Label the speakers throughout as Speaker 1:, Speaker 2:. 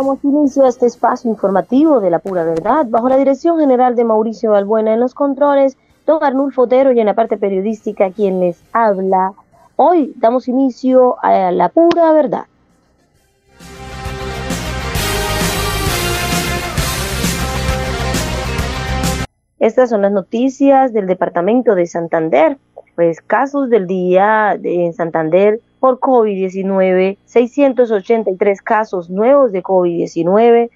Speaker 1: Damos inicio a este espacio informativo de la pura verdad, bajo la dirección general de Mauricio Balbuena en los controles, don Arnulfo Otero y en la parte periodística quien les habla. Hoy damos inicio a la pura verdad. Estas son las noticias del departamento de Santander. Pues casos del día en Santander por COVID-19, 683 casos nuevos de COVID-19.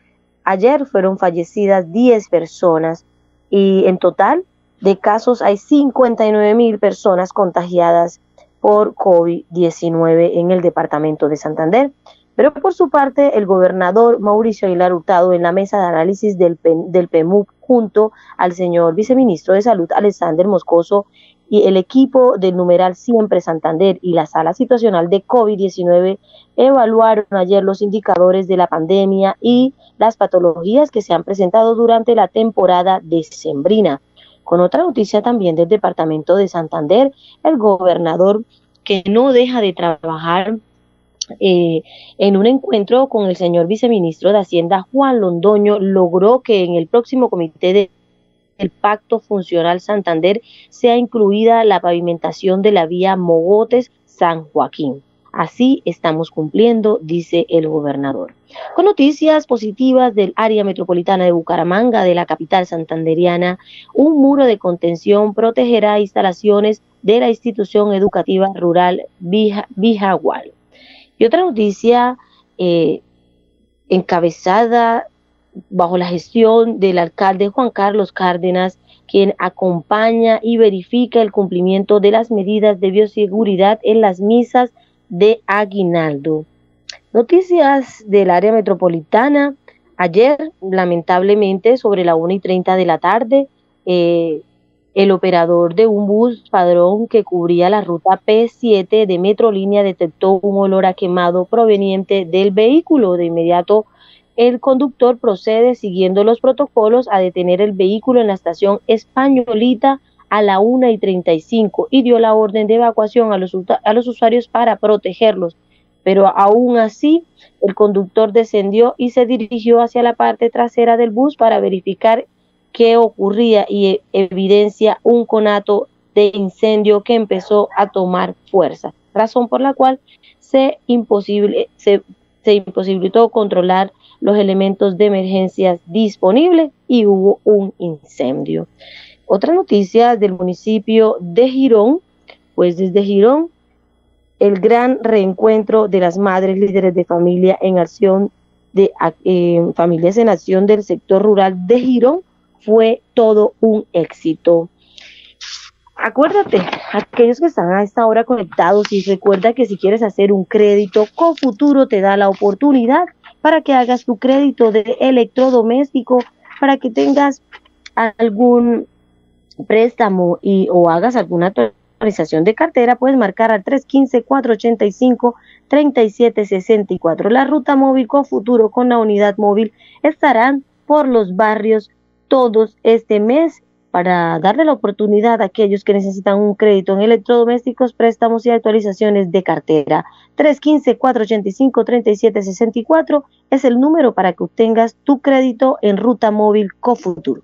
Speaker 1: Ayer fueron fallecidas 10 personas y en total de casos hay 59 mil personas contagiadas por COVID-19 en el departamento de Santander. Pero por su parte, el gobernador Mauricio Aguilar Hurtado en la mesa de análisis del, del PEMUC junto al señor viceministro de Salud Alexander Moscoso y el equipo del numeral Siempre Santander y la sala situacional de COVID-19 evaluaron ayer los indicadores de la pandemia y las patologías que se han presentado durante la temporada decembrina. Con otra noticia también del departamento de Santander, el gobernador que no deja de trabajar eh, en un encuentro con el señor viceministro de Hacienda Juan Londoño logró que en el próximo comité de el Pacto Funcional Santander sea incluida la pavimentación de la vía Mogotes-San Joaquín. Así estamos cumpliendo, dice el gobernador. Con noticias positivas del área metropolitana de Bucaramanga, de la capital santanderiana, un muro de contención protegerá instalaciones de la institución educativa rural Bijagual. Y otra noticia eh, encabezada bajo la gestión del alcalde Juan Carlos Cárdenas, quien acompaña y verifica el cumplimiento de las medidas de bioseguridad en las misas de Aguinaldo. Noticias del área metropolitana. Ayer, lamentablemente, sobre la 1 y 30 de la tarde, eh, el operador de un bus padrón que cubría la ruta P7 de Metrolínea detectó un olor a quemado proveniente del vehículo. De inmediato el conductor procede, siguiendo los protocolos, a detener el vehículo en la estación Españolita a la 1 y 35 y dio la orden de evacuación a los, a los usuarios para protegerlos. Pero aún así, el conductor descendió y se dirigió hacia la parte trasera del bus para verificar qué ocurría y evidencia un conato de incendio que empezó a tomar fuerza, razón por la cual se, imposible, se, se imposibilitó controlar los elementos de emergencia disponibles y hubo un incendio. Otra noticia del municipio de Girón, pues desde Girón, el gran reencuentro de las madres líderes de familia en acción de eh, familias en acción del sector rural de Girón fue todo un éxito. Acuérdate, aquellos que están a esta hora conectados y recuerda que si quieres hacer un crédito, con futuro te da la oportunidad para que hagas tu crédito de electrodoméstico, para que tengas algún préstamo y o hagas alguna actualización de cartera, puedes marcar al 315-485-3764. La ruta móvil con futuro con la unidad móvil estarán por los barrios todos este mes para darle la oportunidad a aquellos que necesitan un crédito en electrodomésticos, préstamos y actualizaciones de cartera. 315-485-3764 es el número para que obtengas tu crédito en ruta móvil Cofuturo.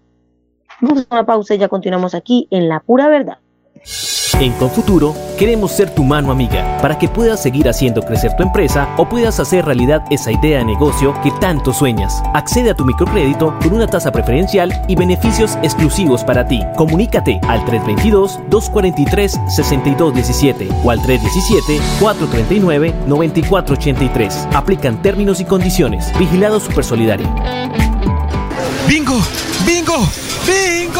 Speaker 1: Vamos a una pausa y ya continuamos aquí en La Pura Verdad.
Speaker 2: En Confuturo queremos ser tu mano amiga para que puedas seguir haciendo crecer tu empresa o puedas hacer realidad esa idea de negocio que tanto sueñas. Accede a tu microcrédito con una tasa preferencial y beneficios exclusivos para ti. Comunícate al 322-243-6217 o al 317-439-9483. Aplican términos y condiciones. Vigilado Supersolidario.
Speaker 3: ¡Bingo! ¡Bingo! ¡Bingo!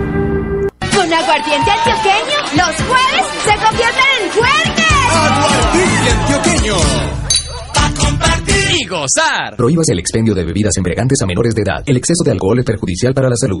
Speaker 4: Con aguardiente antioqueño, los jueves se convierten en fuertes.
Speaker 5: Aguardiente antioqueño.
Speaker 6: Pa' compartir y gozar.
Speaker 7: Prohíbas el expendio de bebidas embriagantes a menores de edad. El exceso de alcohol es perjudicial para la salud.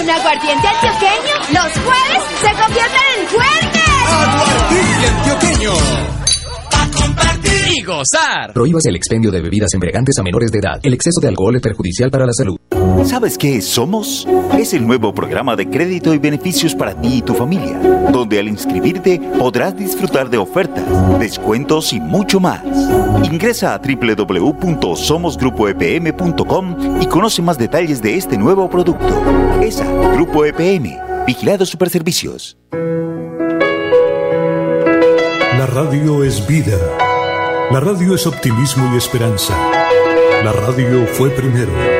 Speaker 4: Con aguardiente antioqueño, los jueves se convierten en fuertes.
Speaker 5: Aguardiente antioqueño.
Speaker 6: Pa' compartir y gozar.
Speaker 7: Prohíbas el expendio de bebidas embriagantes a menores de edad. El exceso de alcohol es perjudicial para la salud.
Speaker 8: ¿Sabes qué Somos? Es el nuevo programa de crédito y beneficios para ti y tu familia, donde al inscribirte podrás disfrutar de ofertas, descuentos y mucho más. Ingresa a www.somosgrupoepm.com y conoce más detalles de este nuevo producto. ESA, Grupo EPM, Vigilados Superservicios.
Speaker 9: La radio es vida. La radio es optimismo y esperanza. La radio fue primero.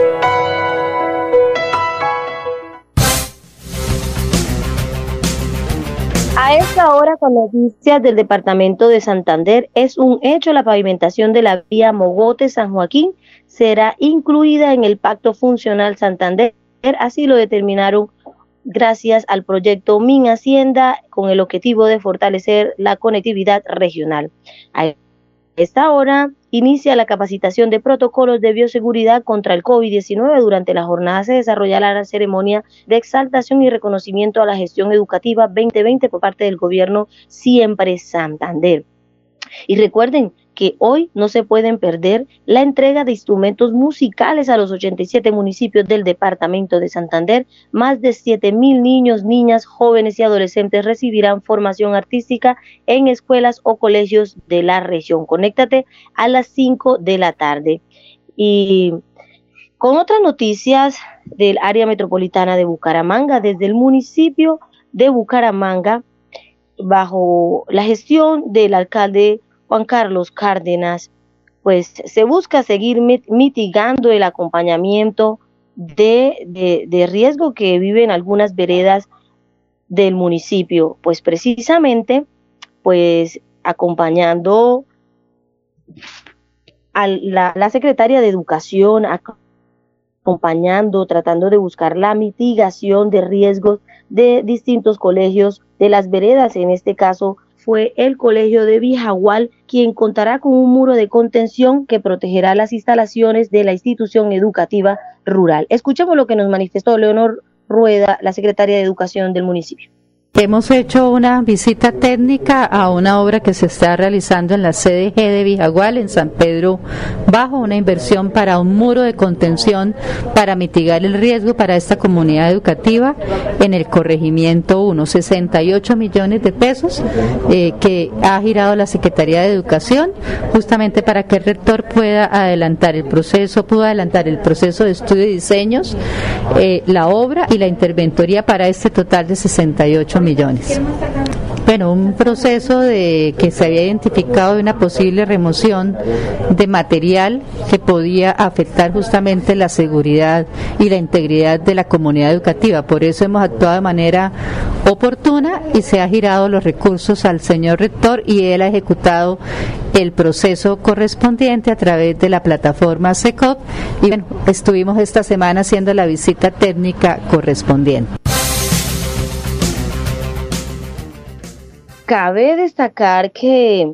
Speaker 1: A esta hora, con noticias del departamento de Santander, es un hecho la pavimentación de la vía Mogote-San Joaquín será incluida en el Pacto Funcional Santander. Así lo determinaron gracias al proyecto Min Hacienda con el objetivo de fortalecer la conectividad regional. A esta hora inicia la capacitación de protocolos de bioseguridad contra el COVID-19. Durante la jornada se desarrollará la ceremonia de exaltación y reconocimiento a la gestión educativa 2020 por parte del gobierno Siempre Santander. Y recuerden que hoy no se pueden perder la entrega de instrumentos musicales a los 87 municipios del departamento de Santander. Más de 7 mil niños, niñas, jóvenes y adolescentes recibirán formación artística en escuelas o colegios de la región. Conéctate a las 5 de la tarde. Y con otras noticias del área metropolitana de Bucaramanga, desde el municipio de Bucaramanga, bajo la gestión del alcalde Juan Carlos Cárdenas, pues se busca seguir mitigando el acompañamiento de, de, riesgo que viven algunas veredas del municipio, pues precisamente, pues acompañando a la, la secretaria de Educación, acompañando, tratando de buscar la mitigación de riesgos de distintos colegios de las veredas, en este caso fue el Colegio de Vijagual, quien contará con un muro de contención que protegerá las instalaciones de la institución educativa rural. Escuchemos lo que nos manifestó Leonor Rueda, la secretaria de Educación del municipio.
Speaker 10: Hemos hecho una visita técnica a una obra que se está realizando en la CDG de Vijagual, en San Pedro Bajo, una inversión para un muro de contención para mitigar el riesgo para esta comunidad educativa en el corregimiento 1, 68 millones de pesos eh, que ha girado la Secretaría de Educación justamente para que el rector pueda adelantar el proceso, pueda adelantar el proceso de estudio y diseños, eh, la obra y la interventoría para este total de 68 millones. Bueno, un proceso de que se había identificado de una posible remoción de material que podía afectar justamente la seguridad y la integridad de la comunidad educativa. Por eso hemos actuado de manera oportuna y se ha girado los recursos al señor rector y él ha ejecutado el proceso correspondiente a través de la plataforma SECOP y bueno, estuvimos esta semana haciendo la visita técnica correspondiente.
Speaker 1: Cabe destacar que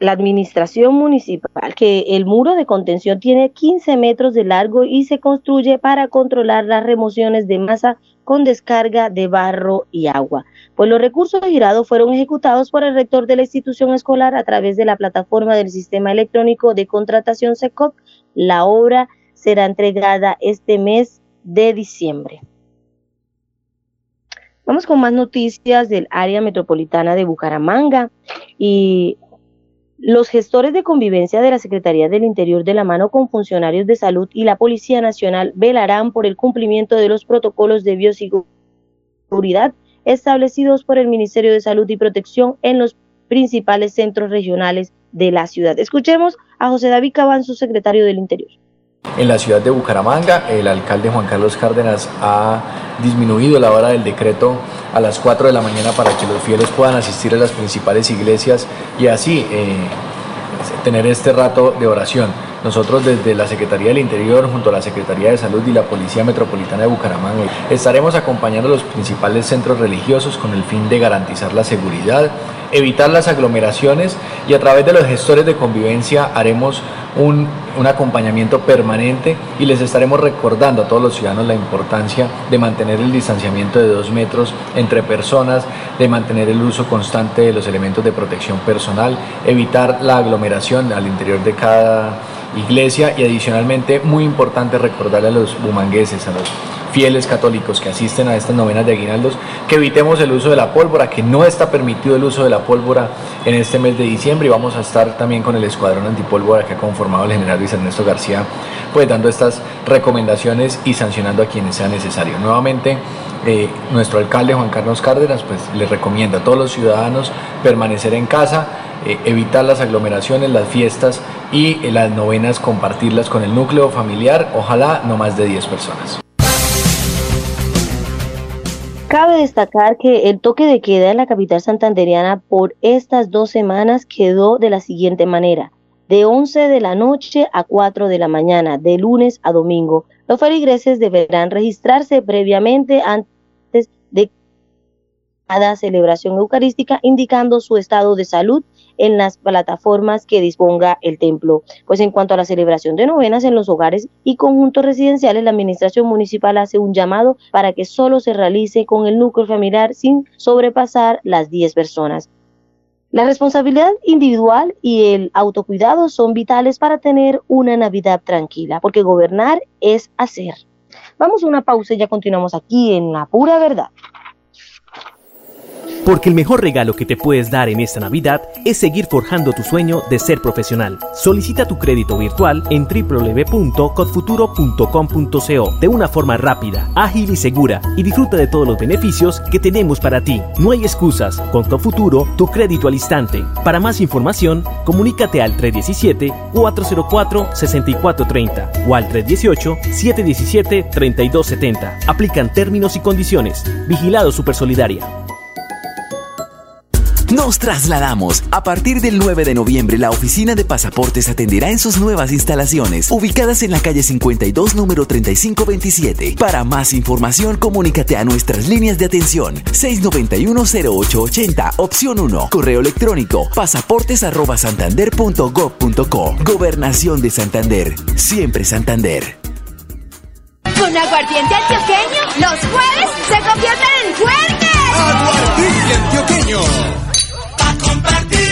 Speaker 1: la administración municipal, que el muro de contención tiene 15 metros de largo y se construye para controlar las remociones de masa con descarga de barro y agua. Pues los recursos girados fueron ejecutados por el rector de la institución escolar a través de la plataforma del sistema electrónico de contratación SECOP. La obra será entregada este mes de diciembre. Vamos con más noticias del área metropolitana de Bucaramanga y los gestores de convivencia de la Secretaría del Interior de la mano con funcionarios de salud y la Policía Nacional velarán por el cumplimiento de los protocolos de bioseguridad establecidos por el Ministerio de Salud y Protección en los principales centros regionales de la ciudad. Escuchemos a José David Cabán, su secretario del Interior.
Speaker 11: En la ciudad de Bucaramanga, el alcalde Juan Carlos Cárdenas ha disminuido la hora del decreto a las 4 de la mañana para que los fieles puedan asistir a las principales iglesias y así eh, tener este rato de oración. Nosotros desde la Secretaría del Interior junto a la Secretaría de Salud y la Policía Metropolitana de Bucaramanga estaremos acompañando a los principales centros religiosos con el fin de garantizar la seguridad, evitar las aglomeraciones y a través de los gestores de convivencia haremos un, un, acompañamiento permanente y les estaremos recordando a todos los ciudadanos la importancia de mantener el distanciamiento de dos metros entre personas, de mantener el uso constante de los elementos de protección personal, evitar la aglomeración al interior de cada iglesia y adicionalmente muy importante recordarle a los bumangueses, a los fieles católicos que asisten a estas novenas de aguinaldos, que evitemos el uso de la pólvora, que no está permitido el uso de la pólvora en este mes de diciembre y vamos a estar también con el escuadrón antipólvora que ha conformado el general Luis Ernesto García, pues dando estas recomendaciones y sancionando a quienes sea necesario. Nuevamente, eh, nuestro alcalde Juan Carlos Cárdenas pues le recomienda a todos los ciudadanos permanecer en casa, eh, evitar las aglomeraciones, las fiestas y eh, las novenas compartirlas con el núcleo familiar, ojalá no más de 10 personas.
Speaker 1: Cabe destacar que el toque de queda en la capital santanderiana por estas dos semanas quedó de la siguiente manera. De 11 de la noche a 4 de la mañana, de lunes a domingo, los feligreses deberán registrarse previamente antes de cada celebración eucarística indicando su estado de salud en las plataformas que disponga el templo. Pues en cuanto a la celebración de novenas en los hogares y conjuntos residenciales, la administración municipal hace un llamado para que solo se realice con el núcleo familiar sin sobrepasar las 10 personas. La responsabilidad individual y el autocuidado son vitales para tener una Navidad tranquila, porque gobernar es hacer. Vamos a una pausa y ya continuamos aquí en La Pura Verdad.
Speaker 2: Porque el mejor regalo que te puedes dar en esta Navidad es seguir forjando tu sueño de ser profesional. Solicita tu crédito virtual en www.codfuturo.com.co de una forma rápida, ágil y segura y disfruta de todos los beneficios que tenemos para ti. No hay excusas. Con Codfuturo, tu crédito al instante. Para más información, comunícate al 317-404-6430 o al 318-717-3270. Aplican términos y condiciones. Vigilado Supersolidaria.
Speaker 12: Nos trasladamos. A partir del 9 de noviembre, la oficina de pasaportes atenderá en sus nuevas instalaciones, ubicadas en la calle 52, número 3527. Para más información, comunícate a nuestras líneas de atención 691-0880, opción 1, correo electrónico pasaportes@santander.gov.co. Gobernación de Santander. Siempre Santander.
Speaker 4: Con aguardiente antioqueño, los jueves se convierten en jueves.
Speaker 5: Aguardiente antioqueño.
Speaker 6: Pa' compartir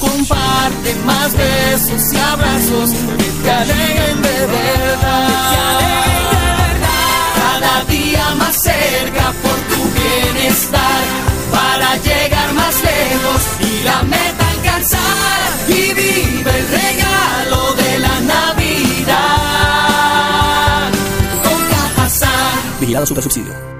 Speaker 6: Comparte más besos y abrazos que te alegren de verdad. Cada día más cerca por tu bienestar. Para llegar más lejos y la meta alcanzar. Y vive el regalo de la Navidad. Con Cajazán.
Speaker 13: Vigilado Supersubsidio.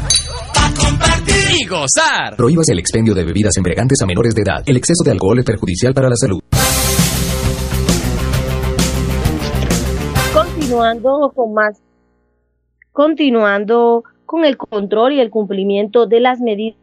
Speaker 6: Gozar.
Speaker 7: Prohíbas el expendio de bebidas embriagantes a menores de edad. El exceso de alcohol es perjudicial para la salud.
Speaker 1: Continuando con más, continuando con el control y el cumplimiento de las medidas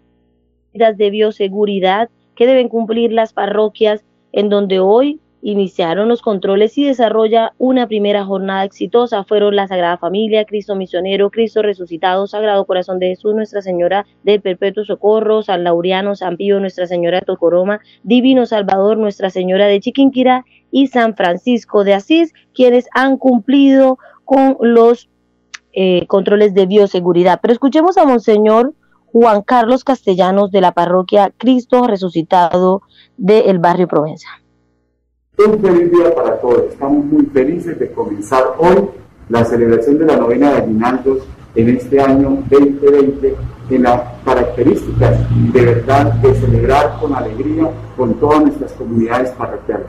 Speaker 1: de bioseguridad que deben cumplir las parroquias en donde hoy iniciaron los controles y desarrolla una primera jornada exitosa. Fueron la Sagrada Familia, Cristo Misionero, Cristo Resucitado, Sagrado Corazón de Jesús, Nuestra Señora del Perpetuo Socorro, San Laureano, San Pío, Nuestra Señora de Tocoroma, Divino Salvador, Nuestra Señora de Chiquinquirá y San Francisco de Asís, quienes han cumplido con los eh, controles de bioseguridad. Pero escuchemos a Monseñor Juan Carlos Castellanos de la parroquia Cristo Resucitado del barrio Provenza.
Speaker 14: Un feliz día para todos. Estamos muy felices de comenzar hoy la celebración de la novena de aguinaldos en este año 2020 en las características de verdad de celebrar con alegría con todas nuestras comunidades parroquiales.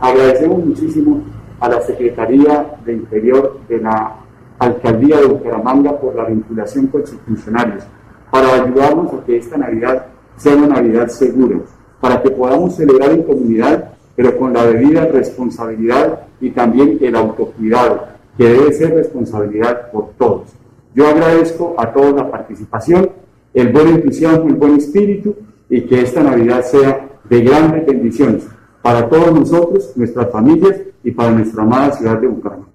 Speaker 14: Agradecemos muchísimo a la Secretaría de Interior de la Alcaldía de Bucaramanga por la vinculación con funcionarios para ayudarnos a que esta Navidad sea una Navidad segura, para que podamos celebrar en comunidad pero con la debida responsabilidad y también el autocuidado, que debe ser responsabilidad por todos. Yo agradezco a todos la participación, el buen entusiasmo, el buen espíritu y que esta Navidad sea de grandes bendiciones para todos nosotros, nuestras familias y para nuestra amada ciudad de Bucaramanga.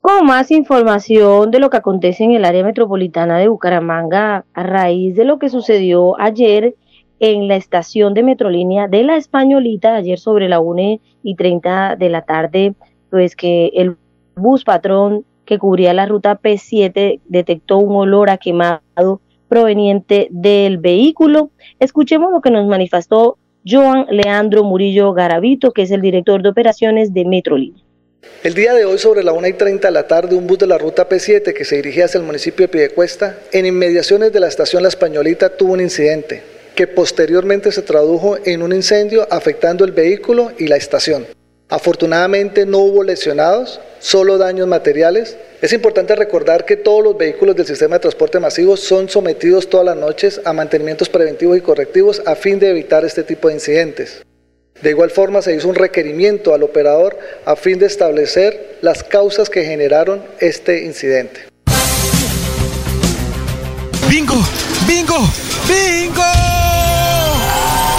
Speaker 1: Con más información de lo que acontece en el área metropolitana de Bucaramanga a raíz de lo que sucedió ayer en la estación de Metrolínea de la Españolita, ayer sobre la 1 y 30 de la tarde, pues que el bus patrón que cubría la ruta P7 detectó un olor a quemado proveniente del vehículo. Escuchemos lo que nos manifestó Joan Leandro Murillo Garavito, que es el director de operaciones de Metrolínea.
Speaker 15: El día de hoy, sobre la 1 y 30 de la tarde, un bus de la ruta P7 que se dirigía hacia el municipio de Piedecuesta, en inmediaciones de la estación La Españolita, tuvo un incidente que posteriormente se tradujo en un incendio afectando el vehículo y la estación. Afortunadamente no hubo lesionados, solo daños materiales. Es importante recordar que todos los vehículos del sistema de transporte masivo son sometidos todas las noches a mantenimientos preventivos y correctivos a fin de evitar este tipo de incidentes. De igual forma se hizo un requerimiento al operador a fin de establecer las causas que generaron este incidente.
Speaker 3: ¡Bingo! ¡Bingo! ¡Bingo!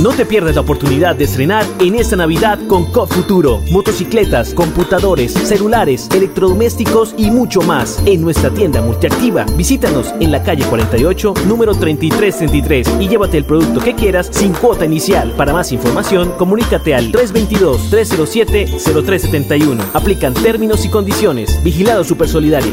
Speaker 2: No te pierdas la oportunidad de estrenar en esta Navidad con COP Futuro. Motocicletas, computadores, celulares, electrodomésticos y mucho más en nuestra tienda multiactiva. Visítanos en la calle 48, número 3333 y llévate el producto que quieras sin cuota inicial. Para más información, comunícate al 322-307-0371. Aplican términos y condiciones. Vigilado Super Solidario.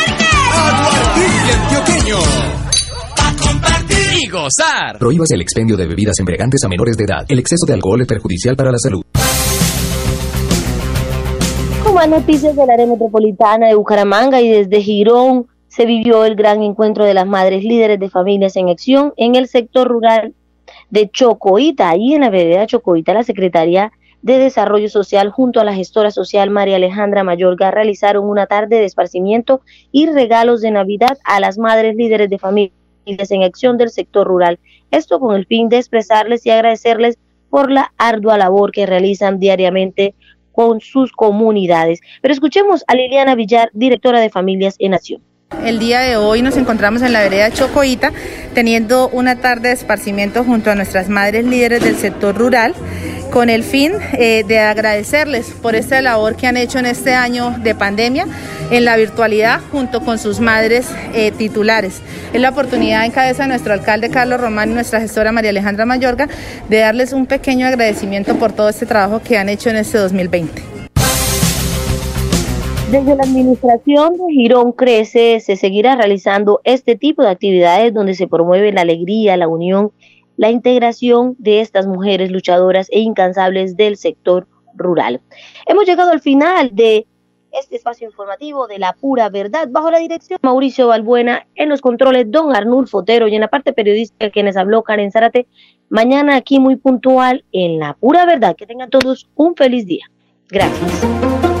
Speaker 5: Aguardiente antioqueño.
Speaker 3: A compartir y gozar.
Speaker 7: Prohíbas el expendio de bebidas embriagantes a menores de edad. El exceso de alcohol es perjudicial para la salud.
Speaker 1: Con más noticias del área metropolitana de Bucaramanga y desde Girón se vivió el gran encuentro de las madres líderes de familias en acción en el sector rural de Chocoita. Ahí en la vereda Chocoita, la Secretaría de Desarrollo Social junto a la gestora social María Alejandra Mayorga realizaron una tarde de esparcimiento y regalos de Navidad a las madres líderes de familias en acción del sector rural. Esto con el fin de expresarles y agradecerles por la ardua labor que realizan diariamente con sus comunidades. Pero escuchemos a Liliana Villar, directora de Familias en Acción.
Speaker 16: El día de hoy nos encontramos en la vereda Chocoita teniendo una tarde de esparcimiento junto a nuestras madres líderes del sector rural con el fin eh, de agradecerles por esta labor que han hecho en este año de pandemia en la virtualidad junto con sus madres eh, titulares. Es la oportunidad en cabeza de nuestro alcalde Carlos Román y nuestra gestora María Alejandra Mayorga de darles un pequeño agradecimiento por todo este trabajo que han hecho en este 2020.
Speaker 1: Desde la administración de Girón Crece se seguirá realizando este tipo de actividades donde se promueve la alegría, la unión, la integración de estas mujeres luchadoras e incansables del sector rural. Hemos llegado al final de este espacio informativo de la pura verdad bajo la dirección de Mauricio Balbuena en los controles Don Arnulfo Otero y en la parte periodística quienes habló Karen Zárate. Mañana aquí muy puntual en la pura verdad. Que tengan todos un feliz día. Gracias.